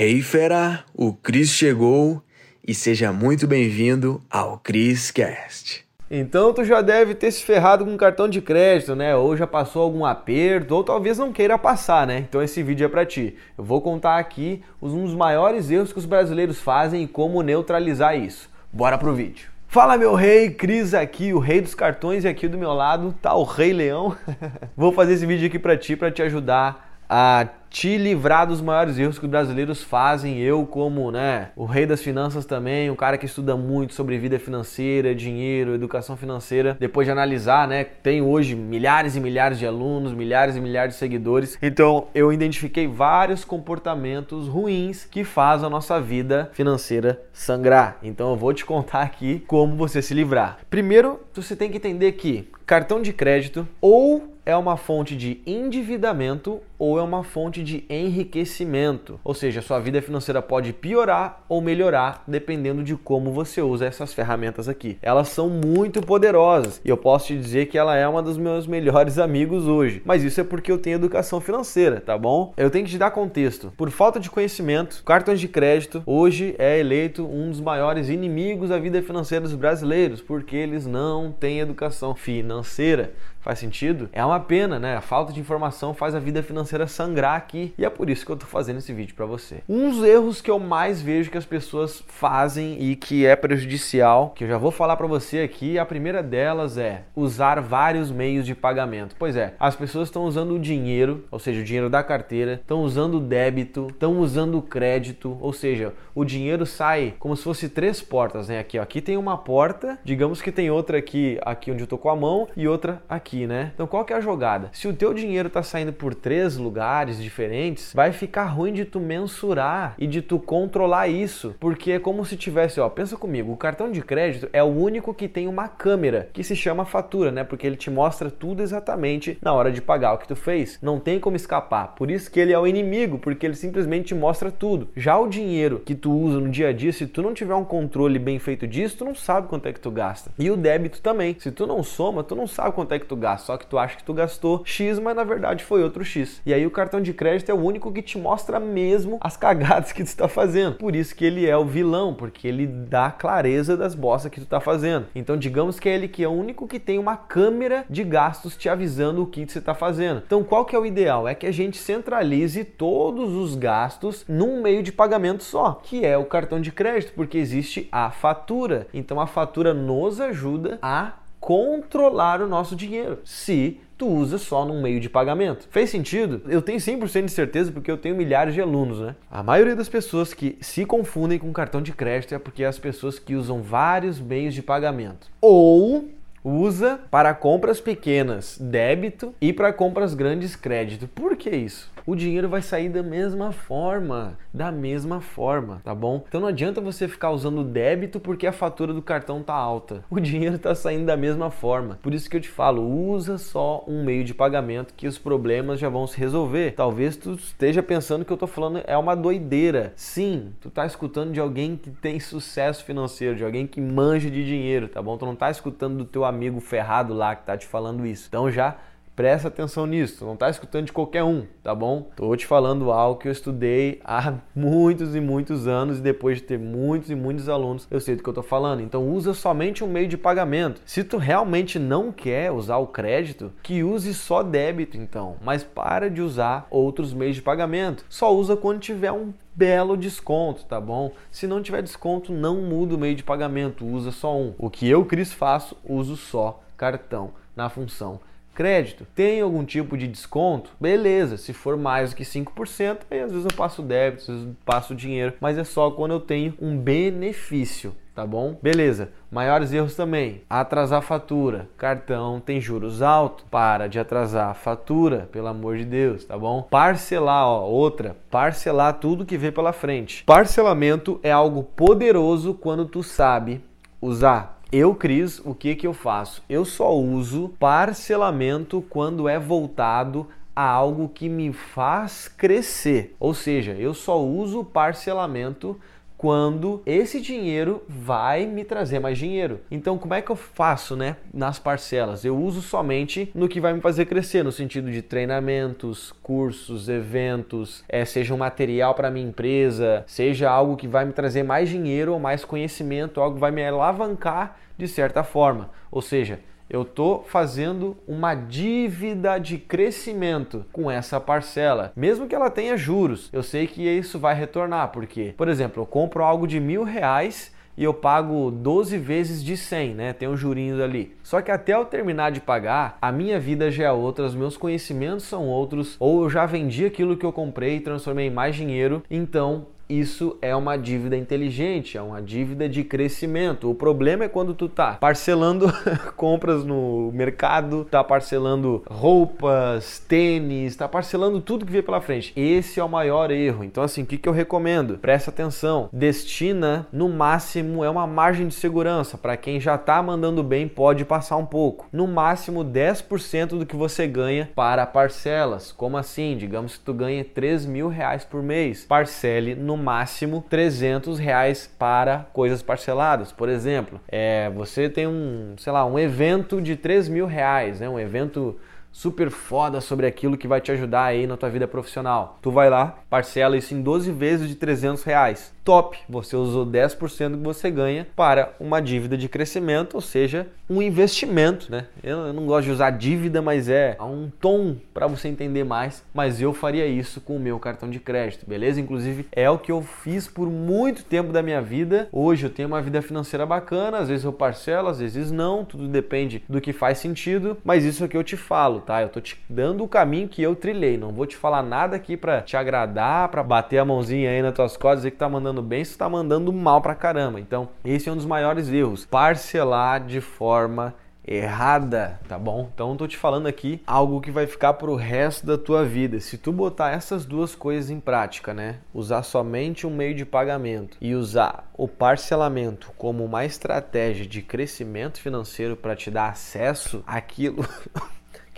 Hey fera, o Cris chegou e seja muito bem-vindo ao Cris Cast. Então tu já deve ter se ferrado com cartão de crédito, né? Ou já passou algum aperto, ou talvez não queira passar, né? Então esse vídeo é para ti. Eu vou contar aqui um dos maiores erros que os brasileiros fazem e como neutralizar isso. Bora pro vídeo. Fala meu rei, Cris aqui, o rei dos cartões e aqui do meu lado tá o Rei Leão. vou fazer esse vídeo aqui para ti para te ajudar a te livrar dos maiores erros que os brasileiros fazem. Eu, como né, o rei das finanças também, um cara que estuda muito sobre vida financeira, dinheiro, educação financeira. Depois de analisar, né, tem hoje milhares e milhares de alunos, milhares e milhares de seguidores. Então, eu identifiquei vários comportamentos ruins que fazem a nossa vida financeira sangrar. Então, eu vou te contar aqui como você se livrar. Primeiro, você tem que entender que cartão de crédito ou é uma fonte de endividamento ou é uma fonte de enriquecimento. Ou seja, sua vida financeira pode piorar ou melhorar dependendo de como você usa essas ferramentas aqui. Elas são muito poderosas e eu posso te dizer que ela é uma dos meus melhores amigos hoje. Mas isso é porque eu tenho educação financeira, tá bom? Eu tenho que te dar contexto. Por falta de conhecimento, cartões de crédito hoje é eleito um dos maiores inimigos da vida financeira dos brasileiros porque eles não têm educação financeira. Faz sentido? É uma pena, né? A falta de informação faz a vida financeira sangrar aqui e é por isso que eu tô fazendo esse vídeo para você. Um dos erros que eu mais vejo que as pessoas fazem e que é prejudicial, que eu já vou falar para você aqui, a primeira delas é usar vários meios de pagamento. Pois é, as pessoas estão usando o dinheiro, ou seja, o dinheiro da carteira, estão usando o débito, estão usando o crédito, ou seja, o dinheiro sai como se fosse três portas, né? Aqui, ó, aqui tem uma porta, digamos que tem outra aqui, aqui onde eu tô com a mão e outra aqui aqui, né? Então qual que é a jogada? Se o teu dinheiro tá saindo por três lugares diferentes, vai ficar ruim de tu mensurar e de tu controlar isso, porque é como se tivesse, ó, pensa comigo, o cartão de crédito é o único que tem uma câmera que se chama fatura, né? Porque ele te mostra tudo exatamente na hora de pagar o que tu fez. Não tem como escapar. Por isso que ele é o inimigo, porque ele simplesmente te mostra tudo. Já o dinheiro que tu usa no dia a dia, se tu não tiver um controle bem feito disso, tu não sabe quanto é que tu gasta. E o débito também. Se tu não soma, tu não sabe quanto é que tu gasta, só que tu acha que tu gastou X, mas na verdade foi outro X. E aí o cartão de crédito é o único que te mostra mesmo as cagadas que tu está fazendo. Por isso que ele é o vilão, porque ele dá clareza das bostas que tu está fazendo. Então digamos que é ele que é o único que tem uma câmera de gastos te avisando o que você está fazendo. Então qual que é o ideal? É que a gente centralize todos os gastos num meio de pagamento só, que é o cartão de crédito, porque existe a fatura. Então a fatura nos ajuda a controlar o nosso dinheiro, se tu usa só num meio de pagamento. Fez sentido? Eu tenho 100% de certeza porque eu tenho milhares de alunos, né? A maioria das pessoas que se confundem com cartão de crédito é porque é as pessoas que usam vários meios de pagamento. Ou usa para compras pequenas débito e para compras grandes crédito. Por que isso? O dinheiro vai sair da mesma forma, da mesma forma, tá bom? Então não adianta você ficar usando débito porque a fatura do cartão tá alta. O dinheiro tá saindo da mesma forma. Por isso que eu te falo, usa só um meio de pagamento que os problemas já vão se resolver. Talvez tu esteja pensando que eu tô falando é uma doideira. Sim, tu tá escutando de alguém que tem sucesso financeiro, de alguém que manja de dinheiro, tá bom? Tu não tá escutando do teu amigo ferrado lá que tá te falando isso. Então já Presta atenção nisso, não está escutando de qualquer um, tá bom? Tô te falando algo que eu estudei há muitos e muitos anos e depois de ter muitos e muitos alunos, eu sei do que eu tô falando. Então usa somente um meio de pagamento. Se tu realmente não quer usar o crédito, que use só débito então, mas para de usar outros meios de pagamento. Só usa quando tiver um belo desconto, tá bom? Se não tiver desconto, não muda o meio de pagamento, usa só um. O que eu, Cris, faço, uso só cartão na função crédito. Tem algum tipo de desconto? Beleza, se for mais do que 5%, aí às vezes eu passo débito, às vezes eu passo dinheiro, mas é só quando eu tenho um benefício tá bom? Beleza. Maiores erros também. Atrasar fatura. Cartão tem juros altos. Para de atrasar a fatura, pelo amor de Deus, tá bom? Parcelar, ó, outra. Parcelar tudo que vê pela frente. Parcelamento é algo poderoso quando tu sabe usar. Eu, Cris, o que, que eu faço? Eu só uso parcelamento quando é voltado a algo que me faz crescer. Ou seja, eu só uso parcelamento quando esse dinheiro vai me trazer mais dinheiro. Então, como é que eu faço, né, nas parcelas? Eu uso somente no que vai me fazer crescer, no sentido de treinamentos, cursos, eventos, é, seja um material para minha empresa, seja algo que vai me trazer mais dinheiro ou mais conhecimento, algo que vai me alavancar de certa forma. Ou seja, eu estou fazendo uma dívida de crescimento com essa parcela, mesmo que ela tenha juros. Eu sei que isso vai retornar, porque, por exemplo, eu compro algo de mil reais e eu pago 12 vezes de 100, né? Tem um jurinho ali. Só que até eu terminar de pagar, a minha vida já é outra, os meus conhecimentos são outros, ou eu já vendi aquilo que eu comprei e transformei em mais dinheiro, então isso é uma dívida inteligente, é uma dívida de crescimento. O problema é quando tu tá parcelando compras no mercado, tá parcelando roupas, tênis, tá parcelando tudo que vê pela frente. Esse é o maior erro. Então assim, o que, que eu recomendo? Presta atenção. Destina no máximo é uma margem de segurança para quem já tá mandando bem pode passar um pouco. No máximo 10% do que você ganha para parcelas. Como assim? Digamos que tu ganha 3 mil reais por mês. Parcele no máximo 300 reais para coisas parceladas. Por exemplo, é, você tem um, sei lá, um evento de 3 mil reais, né? um evento super foda sobre aquilo que vai te ajudar aí na tua vida profissional. Tu vai lá, parcela isso em 12 vezes de 300 reais top. Você usou 10% que você ganha para uma dívida de crescimento, ou seja, um investimento, né? Eu não gosto de usar dívida, mas é um tom para você entender mais, mas eu faria isso com o meu cartão de crédito, beleza? Inclusive é o que eu fiz por muito tempo da minha vida. Hoje eu tenho uma vida financeira bacana, às vezes eu parcelo, às vezes não, tudo depende do que faz sentido, mas isso é que eu te falo, tá? Eu tô te dando o caminho que eu trilhei, não vou te falar nada aqui para te agradar, para bater a mãozinha aí nas tuas costas e que tá mandando mandando bem, você está mandando mal pra caramba. Então, esse é um dos maiores erros. Parcelar de forma errada, tá bom? Então tô te falando aqui algo que vai ficar pro resto da tua vida. Se tu botar essas duas coisas em prática, né? Usar somente um meio de pagamento e usar o parcelamento como uma estratégia de crescimento financeiro para te dar acesso àquilo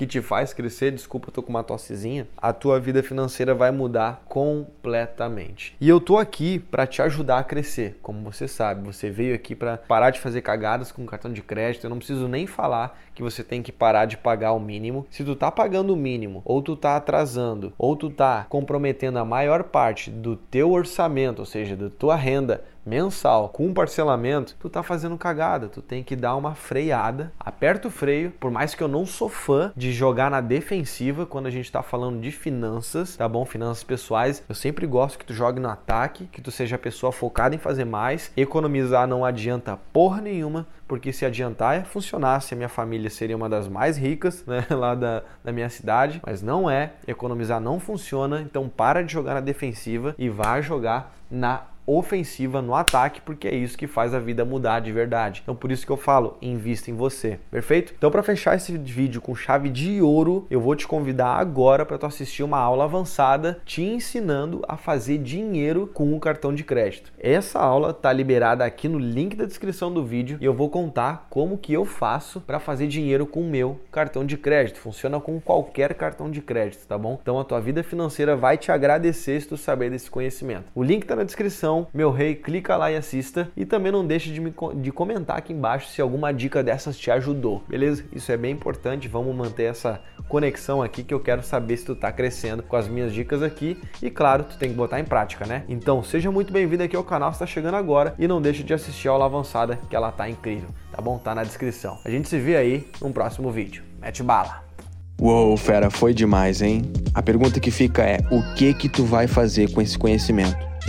que te faz crescer, desculpa, eu tô com uma tossezinha, a tua vida financeira vai mudar completamente. E eu tô aqui para te ajudar a crescer. Como você sabe, você veio aqui para parar de fazer cagadas com cartão de crédito. Eu não preciso nem falar que você tem que parar de pagar o mínimo. Se tu tá pagando o mínimo, ou tu tá atrasando, ou tu tá comprometendo a maior parte do teu orçamento, ou seja, da tua renda mensal com parcelamento, tu tá fazendo cagada, tu tem que dar uma freada, aperta o freio, por mais que eu não sou fã de jogar na defensiva quando a gente tá falando de finanças, tá bom? Finanças pessoais, eu sempre gosto que tu jogue no ataque, que tu seja a pessoa focada em fazer mais, economizar não adianta porra nenhuma, porque se adiantar é funcionar, se a minha família seria uma das mais ricas né, lá da, da minha cidade, mas não é, economizar não funciona, então para de jogar na defensiva e vá jogar na ofensiva no ataque, porque é isso que faz a vida mudar de verdade. Então por isso que eu falo, invista em você, perfeito? Então para fechar esse vídeo com chave de ouro, eu vou te convidar agora para tu assistir uma aula avançada te ensinando a fazer dinheiro com um cartão de crédito. Essa aula tá liberada aqui no link da descrição do vídeo e eu vou contar como que eu faço para fazer dinheiro com o meu cartão de crédito. Funciona com qualquer cartão de crédito, tá bom? Então a tua vida financeira vai te agradecer se tu saber desse conhecimento. O link tá na descrição então, meu rei, clica lá e assista. E também não deixe de, me, de comentar aqui embaixo se alguma dica dessas te ajudou, beleza? Isso é bem importante, vamos manter essa conexão aqui que eu quero saber se tu tá crescendo com as minhas dicas aqui. E claro, tu tem que botar em prática, né? Então, seja muito bem-vindo aqui ao canal se tá chegando agora e não deixe de assistir a aula avançada que ela tá incrível, tá bom? Tá na descrição. A gente se vê aí num próximo vídeo. Mete bala! Uou, fera, foi demais, hein? A pergunta que fica é: o que que tu vai fazer com esse conhecimento?